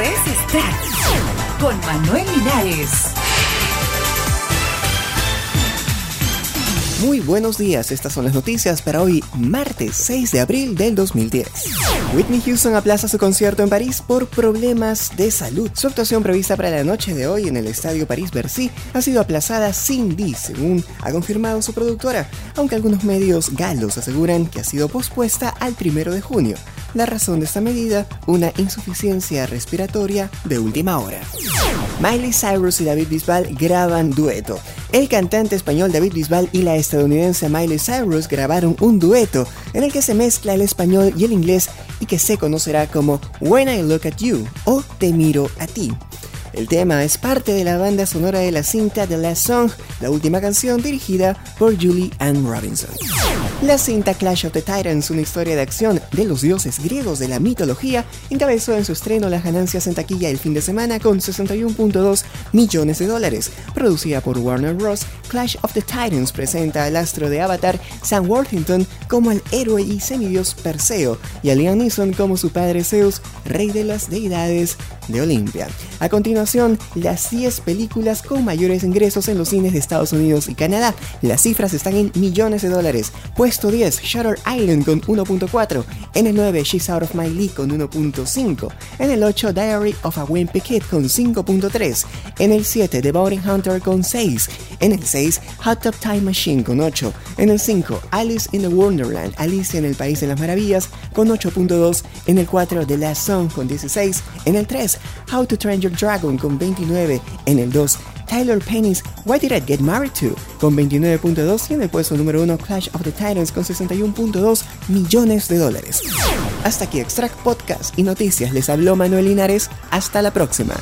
es estar con Manuel Linares. Muy buenos días, estas son las noticias para hoy, martes 6 de abril del 2010. Whitney Houston aplaza su concierto en París por problemas de salud. Su actuación prevista para la noche de hoy en el Estadio París-Bercy ha sido aplazada sin di, según ha confirmado su productora, aunque algunos medios galos aseguran que ha sido pospuesta al primero de junio. La razón de esta medida, una insuficiencia respiratoria de última hora. Miley Cyrus y David Bisbal graban dueto. El cantante español David Bisbal y la estadounidense Miley Cyrus grabaron un dueto en el que se mezcla el español y el inglés y que se conocerá como When I Look at You o Te miro a ti. El tema es parte de la banda sonora de la cinta The Last Song, la última canción dirigida por Julie Ann Robinson. La cinta Clash of the Titans, una historia de acción de los dioses griegos de la mitología, encabezó en su estreno las ganancias en taquilla el fin de semana con 61.2 millones de dólares. Producida por Warner Bros., Clash of the Titans presenta al astro de Avatar, Sam Worthington, como el héroe y semidios Perseo, y a Liam Neeson como su padre Zeus, rey de las deidades de Olimpia. A continuación, las 10 películas con mayores ingresos en los cines de Estados Unidos y Canadá. Las cifras están en millones de dólares. Puesto 10, Shutter Island con 1.4. En el 9, She's Out of My League con 1.5. En el 8, Diary of a Wimpy Picket con 5.3. En el 7, The Bounty Hunter con 6. En el 6, Hot Top Time Machine con 8. En el 5, Alice in the Wonderland, Alicia en el País de las Maravillas con 8.2. En el 4, The Last Song con 16. En el 3, How to Train Your Dragon con 29. En el 2, Tyler Penny's Why Did I Get Married To con 29.2 y en el puesto número 1 Clash of the Titans con 61.2 millones de dólares. Hasta aquí Extract Podcast y Noticias. Les habló Manuel Linares. Hasta la próxima.